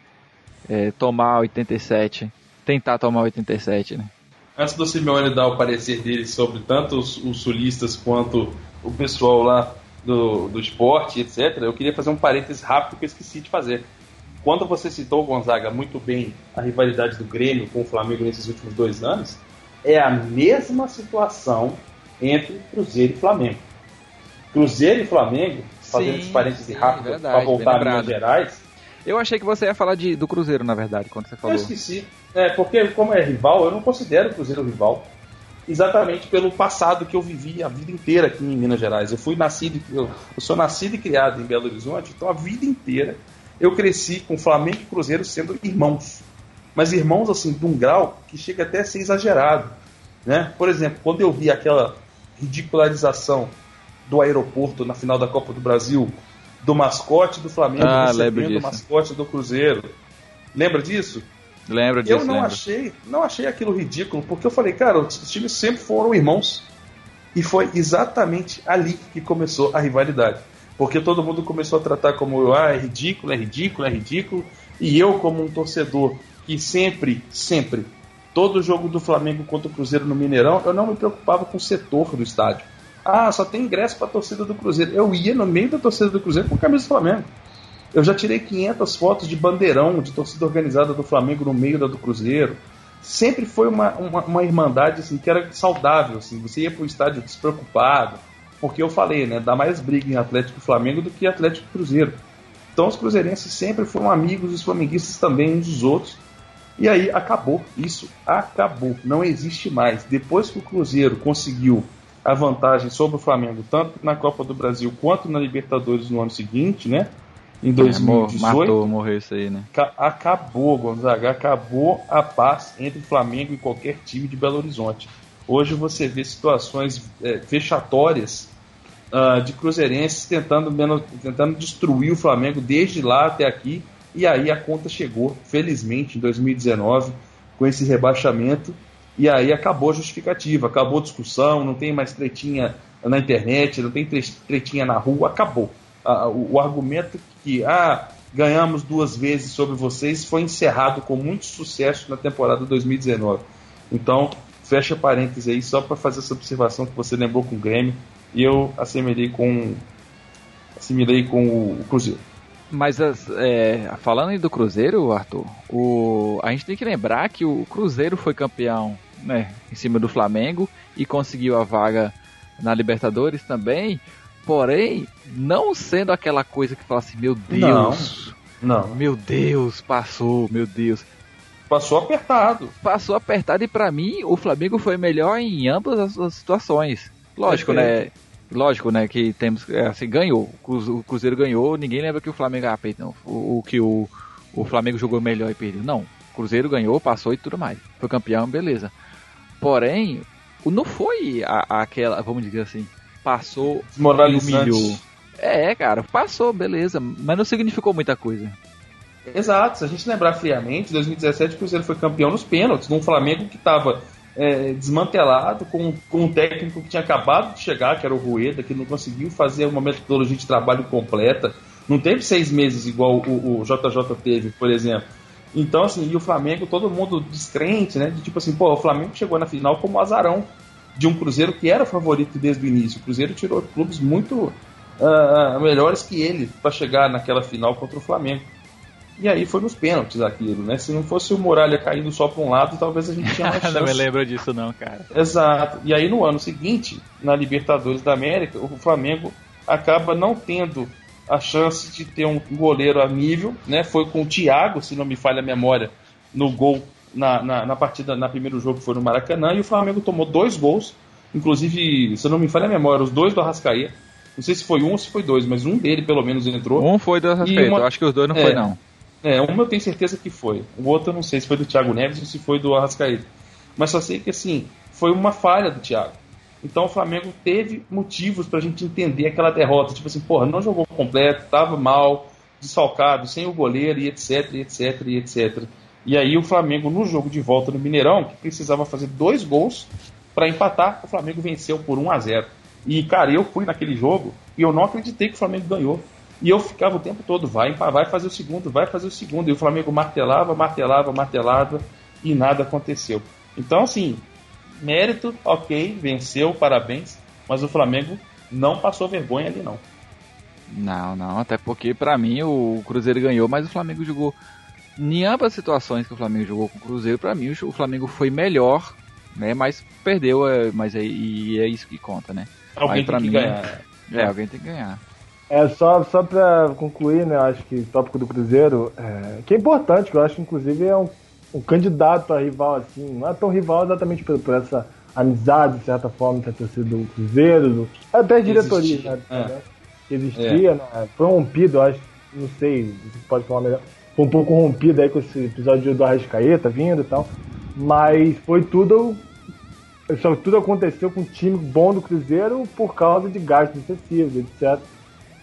é, tomar 87, tentar tomar 87, né? Antes do Simeone dar o parecer dele sobre tanto os, os sulistas quanto o pessoal lá do, do esporte, etc., eu queria fazer um parênteses rápido que eu esqueci de fazer. Quando você citou, Gonzaga, muito bem a rivalidade do Grêmio com o Flamengo nesses últimos dois anos, é a mesma situação entre Cruzeiro e Flamengo. Cruzeiro e Flamengo, fazendo esse parênteses rápido para voltar a Minas Gerais. Eu achei que você ia falar de, do Cruzeiro, na verdade, quando você falou. Eu esqueci. É, porque como é rival, eu não considero o Cruzeiro rival. Exatamente pelo passado que eu vivi a vida inteira aqui em Minas Gerais. Eu fui nascido, eu, eu sou nascido e criado em Belo Horizonte, então a vida inteira eu cresci com Flamengo e Cruzeiro sendo irmãos. Mas irmãos, assim, de um grau que chega até a ser exagerado. Né? Por exemplo, quando eu vi aquela ridicularização do aeroporto na final da Copa do Brasil, do mascote do Flamengo ah, recebendo o mascote do Cruzeiro. Lembra disso? Lembro disso. Eu não lembro. achei, não achei aquilo ridículo, porque eu falei, cara, os times sempre foram irmãos. E foi exatamente ali que começou a rivalidade. Porque todo mundo começou a tratar como ah, é ridículo, é ridículo, é ridículo. E eu, como um torcedor que sempre, sempre todo jogo do Flamengo contra o Cruzeiro no Mineirão, eu não me preocupava com o setor do estádio. Ah, só tem ingresso para a torcida do Cruzeiro. Eu ia no meio da torcida do Cruzeiro com a camisa do Flamengo. Eu já tirei 500 fotos de bandeirão de torcida organizada do Flamengo no meio da do Cruzeiro. Sempre foi uma, uma, uma irmandade assim, que era saudável. Assim. Você ia para o estádio despreocupado. Porque eu falei, né? Dá mais briga em Atlético e Flamengo do que Atlético e Cruzeiro. Então os cruzeirenses sempre foram amigos, os flamenguistas também uns dos outros. E aí acabou, isso acabou, não existe mais. Depois que o Cruzeiro conseguiu a vantagem sobre o Flamengo, tanto na Copa do Brasil quanto na Libertadores no ano seguinte, né? Em 2018. É, matou, morreu isso aí, né? Acabou, Gonzaga, acabou a paz entre Flamengo e qualquer time de Belo Horizonte. Hoje você vê situações é, fechatórias uh, de cruzeirenses tentando, tentando destruir o Flamengo desde lá até aqui e aí a conta chegou, felizmente, em 2019, com esse rebaixamento. E aí acabou a justificativa, acabou a discussão, não tem mais tretinha na internet, não tem tretinha na rua, acabou. o, o argumento que ah, ganhamos duas vezes sobre vocês foi encerrado com muito sucesso na temporada 2019. Então, fecha parênteses aí só para fazer essa observação que você lembrou com o Grêmio e eu assimilei com assimilei com o Cruzeiro. Mas é, falando do Cruzeiro, Arthur, o, a gente tem que lembrar que o Cruzeiro foi campeão né, em cima do Flamengo e conseguiu a vaga na Libertadores também. Porém, não sendo aquela coisa que fala assim, meu Deus, não, não. meu Deus, passou, meu Deus. Passou apertado. Passou apertado e para mim o Flamengo foi melhor em ambas as situações. Lógico, né? Lógico, né, que temos, é, assim, ganhou, o Cruzeiro ganhou, ninguém lembra que o Flamengo, ah, perdão, o, o que o, o Flamengo jogou melhor e perdeu. Não, o Cruzeiro ganhou, passou e tudo mais. Foi campeão, beleza. Porém, não foi a, aquela, vamos dizer assim, passou e humilhou. É, cara, passou, beleza, mas não significou muita coisa. Exato, se a gente lembrar friamente, 2017 o Cruzeiro foi campeão nos pênaltis, num Flamengo que estava é, desmantelado, com, com um técnico que tinha acabado de chegar, que era o Rueda, que não conseguiu fazer uma metodologia de trabalho completa. Não teve seis meses igual o, o JJ teve, por exemplo. Então, assim, e o Flamengo, todo mundo descrente, né? De tipo assim, pô, o Flamengo chegou na final como azarão de um Cruzeiro que era favorito desde o início. O Cruzeiro tirou clubes muito uh, melhores que ele para chegar naquela final contra o Flamengo. E aí foi nos pênaltis aquilo, né? Se não fosse o Muralha caindo só para um lado, talvez a gente tinha mais chance. não me lembro disso não, cara. Exato. E aí no ano seguinte, na Libertadores da América, o Flamengo acaba não tendo a chance de ter um goleiro a nível, né? Foi com o Thiago, se não me falha a memória, no gol na, na, na partida, na primeiro jogo que foi no Maracanã, e o Flamengo tomou dois gols, inclusive, se não me falha a memória, os dois do Arrascaeta. Não sei se foi um ou se foi dois, mas um dele pelo menos entrou. Um foi do Arrascaeta, uma... eu acho que os dois não é, foi não. É, uma eu tenho certeza que foi. O outro eu não sei se foi do Thiago Neves ou se foi do Arrascaeta. Mas só sei que assim, foi uma falha do Thiago. Então o Flamengo teve motivos pra gente entender aquela derrota. Tipo assim, porra, não jogou completo, tava mal, desfalcado, sem o goleiro e etc, e etc, e etc. E aí o Flamengo no jogo de volta no Mineirão, que precisava fazer dois gols para empatar, o Flamengo venceu por 1 a 0. E cara, eu fui naquele jogo e eu não acreditei que o Flamengo ganhou. E eu ficava o tempo todo, vai, vai fazer o segundo, vai fazer o segundo. E o Flamengo martelava, martelava, martelava e nada aconteceu. Então, assim, mérito, ok, venceu, parabéns. Mas o Flamengo não passou vergonha ali, não. Não, não, até porque para mim o Cruzeiro ganhou, mas o Flamengo jogou. Em ambas as situações que o Flamengo jogou com o Cruzeiro, para mim o Flamengo foi melhor, né? Mas perdeu, é, mas é, e é isso que conta, né? Alguém tem que mim, ganhar. É, alguém tem que ganhar. É, só, só pra concluir, né, acho que o tópico do Cruzeiro, é, que é importante, que eu acho que inclusive é um, um candidato a rival, assim, não é tão rival exatamente por, por essa amizade, de certa forma, entre a torcida do Cruzeiro, do, até a diretoria, né, é. né, que existia, é. né, foi rompido, acho, não sei, se pode falar melhor, foi um pouco rompido aí com esse episódio do Arrascaeta vindo e tal, mas foi tudo só tudo aconteceu com o time bom do Cruzeiro por causa de gastos excessivos, etc.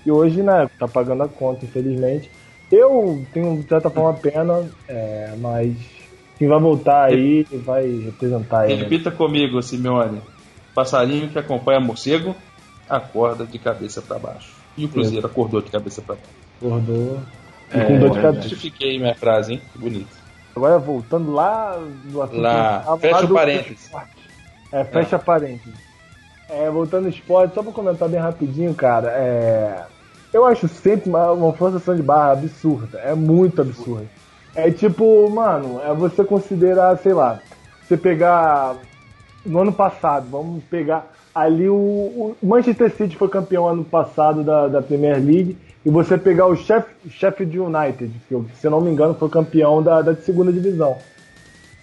E hoje, né, tá pagando a conta, infelizmente. Eu tenho, de certa forma, pena, é, mas quem vai voltar aí vai representar ele. Repita comigo, Simeone. Passarinho que acompanha morcego acorda de cabeça para baixo. E o Cruzeiro acordou de cabeça para baixo. Acordou. É, com dor de cabeça. Justifiquei minha frase, hein? Bonito. Agora voltando lá do assunto. Lá, fecha o parênteses. É, fecha é. parênteses. É, voltando ao esporte, só pra comentar bem rapidinho, cara, é. Eu acho sempre uma, uma forçação de barra absurda. É muito absurda. É tipo, mano, é você considerar, sei lá, você pegar. No ano passado, vamos pegar ali o, o Manchester City foi campeão ano passado da, da Premier League e você pegar o Sheffield United, que se não me engano foi campeão da, da segunda divisão.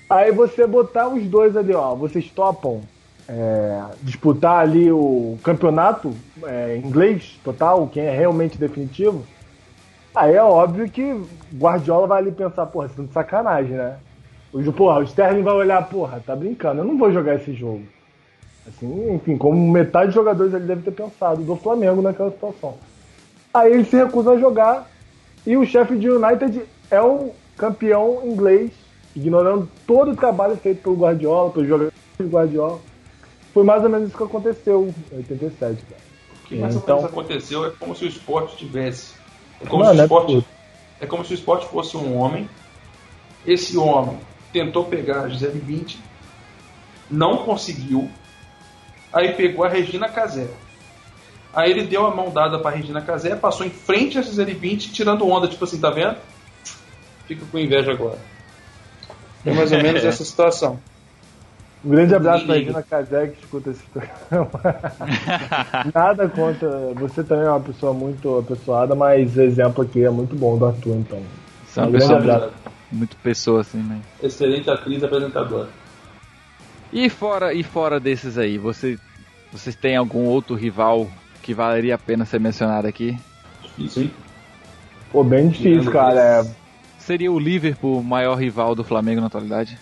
Aí você botar os dois ali, ó, vocês topam é, disputar ali o campeonato é, inglês total, quem é realmente definitivo, aí é óbvio que Guardiola vai ali pensar, porra, isso é de sacanagem, né? O, porra, o Sterling vai olhar, porra, tá brincando, eu não vou jogar esse jogo. Assim, enfim, como metade dos jogadores ele deve ter pensado do Flamengo naquela situação. Aí ele se recusa a jogar e o chefe de United é o campeão inglês, ignorando todo o trabalho feito pelo Guardiola, pelo jogador do Guardiola. Foi mais ou menos isso que aconteceu em 87, cara. O que mais então, ou menos aconteceu é como se o esporte tivesse. É como, se o é esporte, é, é como se o esporte fosse um homem. Esse homem tentou pegar a Gisele 20, não conseguiu. Aí pegou a Regina Casé Aí ele deu a mão dada pra Regina Casé, passou em frente a Gisele 20, tirando onda, tipo assim, tá vendo? Fica com inveja agora. É mais ou menos essa situação. Um grande abraço pra Regina Casé que escuta esse programa. Nada contra. Você também é uma pessoa muito apessoada, mas o exemplo aqui é muito bom do Arthur, então. Você é uma um pessoa muito, muito pessoa, assim, né? Excelente atriz apresentadora. E fora, e fora desses aí, você, vocês têm algum outro rival que valeria a pena ser mencionado aqui? Difícil, hein? Pô, bem difícil, cara. É... Seria o Liverpool o maior rival do Flamengo na atualidade?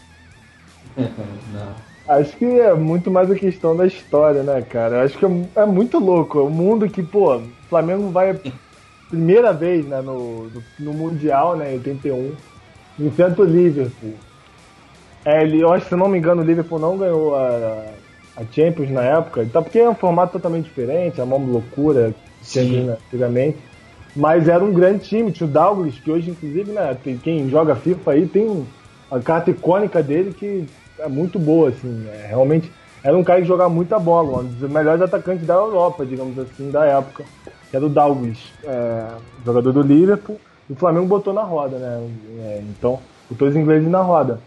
Acho que é muito mais a questão da história, né, cara? Acho que é, é muito louco. O mundo que, pô, o Flamengo vai primeira vez né, no, no, no Mundial, né, em 81, enfrenta o Liverpool. É, ele, eu acho que, se não me engano, o Liverpool não ganhou a, a Champions na época, então porque é um formato totalmente diferente, é uma loucura que tinha antigamente. Mas era um grande time, tinha o Douglas, que hoje, inclusive, né, tem, quem joga FIFA aí tem a carta icônica dele que é muito boa, assim, é, realmente era um cara que jogava muita bola, um dos melhores atacantes da Europa, digamos assim, da época, que era o Douglas, é, jogador do Liverpool, e o Flamengo botou na roda, né, é, então botou os ingleses na roda.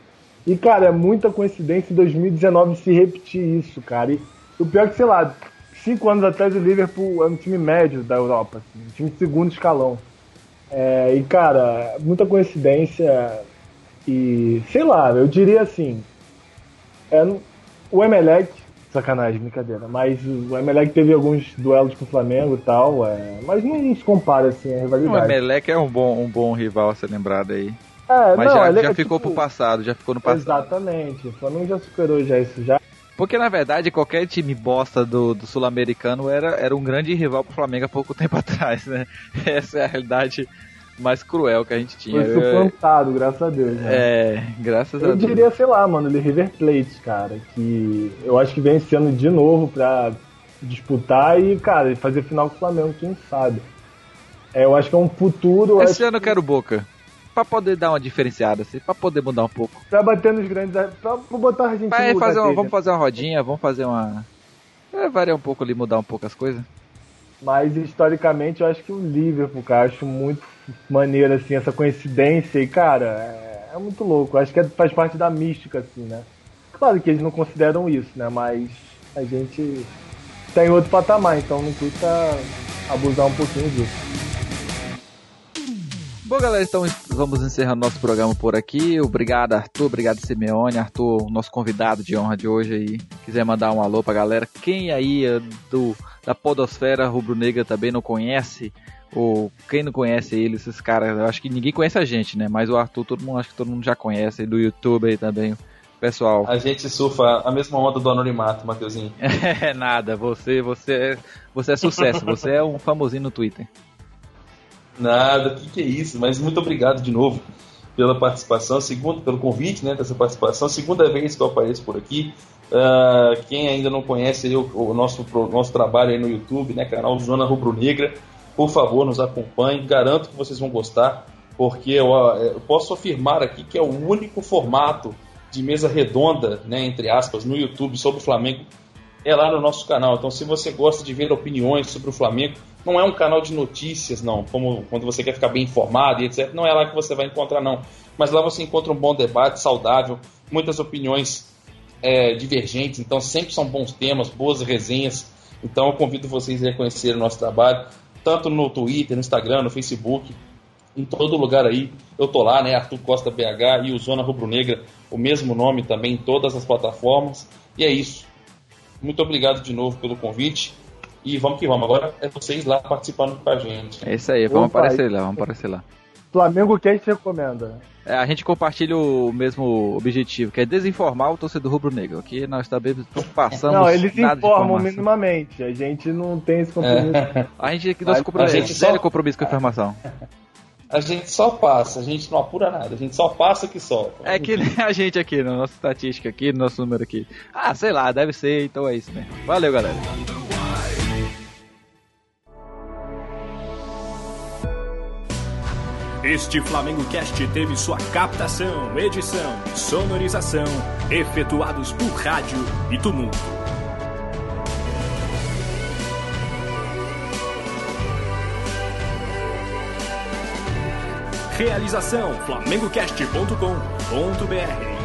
E, cara, é muita coincidência em 2019 se repetir isso, cara. E o pior é que, sei lá, cinco anos atrás o Liverpool é um time médio da Europa, assim, um time de segundo escalão. É, e, cara, muita coincidência. E, sei lá, eu diria assim. É, o Emelec, sacanagem, brincadeira, mas o Emelec teve alguns duelos com o Flamengo e tal, é, mas não se compara assim a rivalidade. O Emelec é um bom, um bom rival a ser lembrado aí. É, Mas não, já, já é, ficou tipo, pro passado, já ficou no passado. Exatamente, o Flamengo já superou já isso já. Porque na verdade qualquer time bosta do, do sul-americano era, era um grande rival pro Flamengo há pouco tempo atrás, né? Essa é a realidade mais cruel que a gente tinha. Foi suplantado, graças a Deus. Né? É, graças eu a Deus. Eu diria, sei lá, mano, o River Plate, cara, que eu acho que vem esse ano de novo pra disputar e, cara, fazer final com o Flamengo, quem sabe. É, eu acho que é um futuro. Esse ano eu quero Boca pra poder dar uma diferenciada, assim, pra poder mudar um pouco. Pra bater nos grandes. Pra botar a gente Vai fazer uma, Vamos fazer uma rodinha, vamos fazer uma. É, variar um pouco ali, mudar um pouco as coisas. Mas historicamente eu acho que o Liverpool, cara, acho muito maneiro, assim, essa coincidência. E, cara, é, é muito louco. Acho que é, faz parte da mística, assim, né? Claro que eles não consideram isso, né? Mas a gente tem outro patamar, então não custa abusar um pouquinho disso. Bom, galera, então vamos encerrando nosso programa por aqui. Obrigado, Arthur. Obrigado, Simeone. Arthur, nosso convidado de honra de hoje aí. Quiser mandar um alô pra galera. Quem aí é do, da Podosfera Rubro-Negra também não conhece, ou quem não conhece ele, esses caras, eu acho que ninguém conhece a gente, né? Mas o Arthur, todo mundo, acho que todo mundo já conhece, do YouTube aí também. Pessoal. A gente surfa a mesma onda do anonimato, Matheusinho. é nada, você, você, é, você é sucesso, você é um famosinho no Twitter. Nada, o que, que é isso? Mas muito obrigado de novo pela participação, segundo pelo convite né, dessa participação, segunda vez que eu apareço por aqui. Uh, quem ainda não conhece o, o, nosso, o nosso trabalho aí no YouTube, né, canal Zona Rubro Negra, por favor, nos acompanhe. Garanto que vocês vão gostar. porque eu, eu, posso afirmar aqui que é o único formato de mesa redonda, né, entre aspas, no YouTube sobre o Flamengo é lá no nosso canal. Então, se você gosta de ver opiniões sobre o Flamengo, não é um canal de notícias, não, como quando você quer ficar bem informado e etc. Não é lá que você vai encontrar, não. Mas lá você encontra um bom debate, saudável, muitas opiniões é, divergentes. Então, sempre são bons temas, boas resenhas. Então, eu convido vocês a conhecer o nosso trabalho, tanto no Twitter, no Instagram, no Facebook, em todo lugar aí. Eu tô lá, né? Arthur Costa BH e o Zona Rubro Negra, o mesmo nome também em todas as plataformas. E é isso. Muito obrigado de novo pelo convite. E vamos que vamos. Agora é vocês lá participando com a gente. É isso aí, vamos Opa, aparecer lá, vamos aparecer lá. Flamengo te recomenda? É, a gente compartilha o mesmo objetivo, que é desinformar o torcedor rubro-negro. Aqui nós também passamos. Não, eles informam minimamente. A gente não tem esse compromisso. É. a gente aqui nosso compromisso, a gente só... zero compromisso com a informação. A gente só passa, a gente não apura nada, a gente só passa que só. É que nem a gente aqui, na nossa estatística aqui, no nosso número aqui. Ah, sei lá, deve ser, então é isso mesmo. Valeu, galera. Este Flamengo Cast teve sua captação, edição, sonorização efetuados por rádio e tumulto. Realização flamengocast.com.br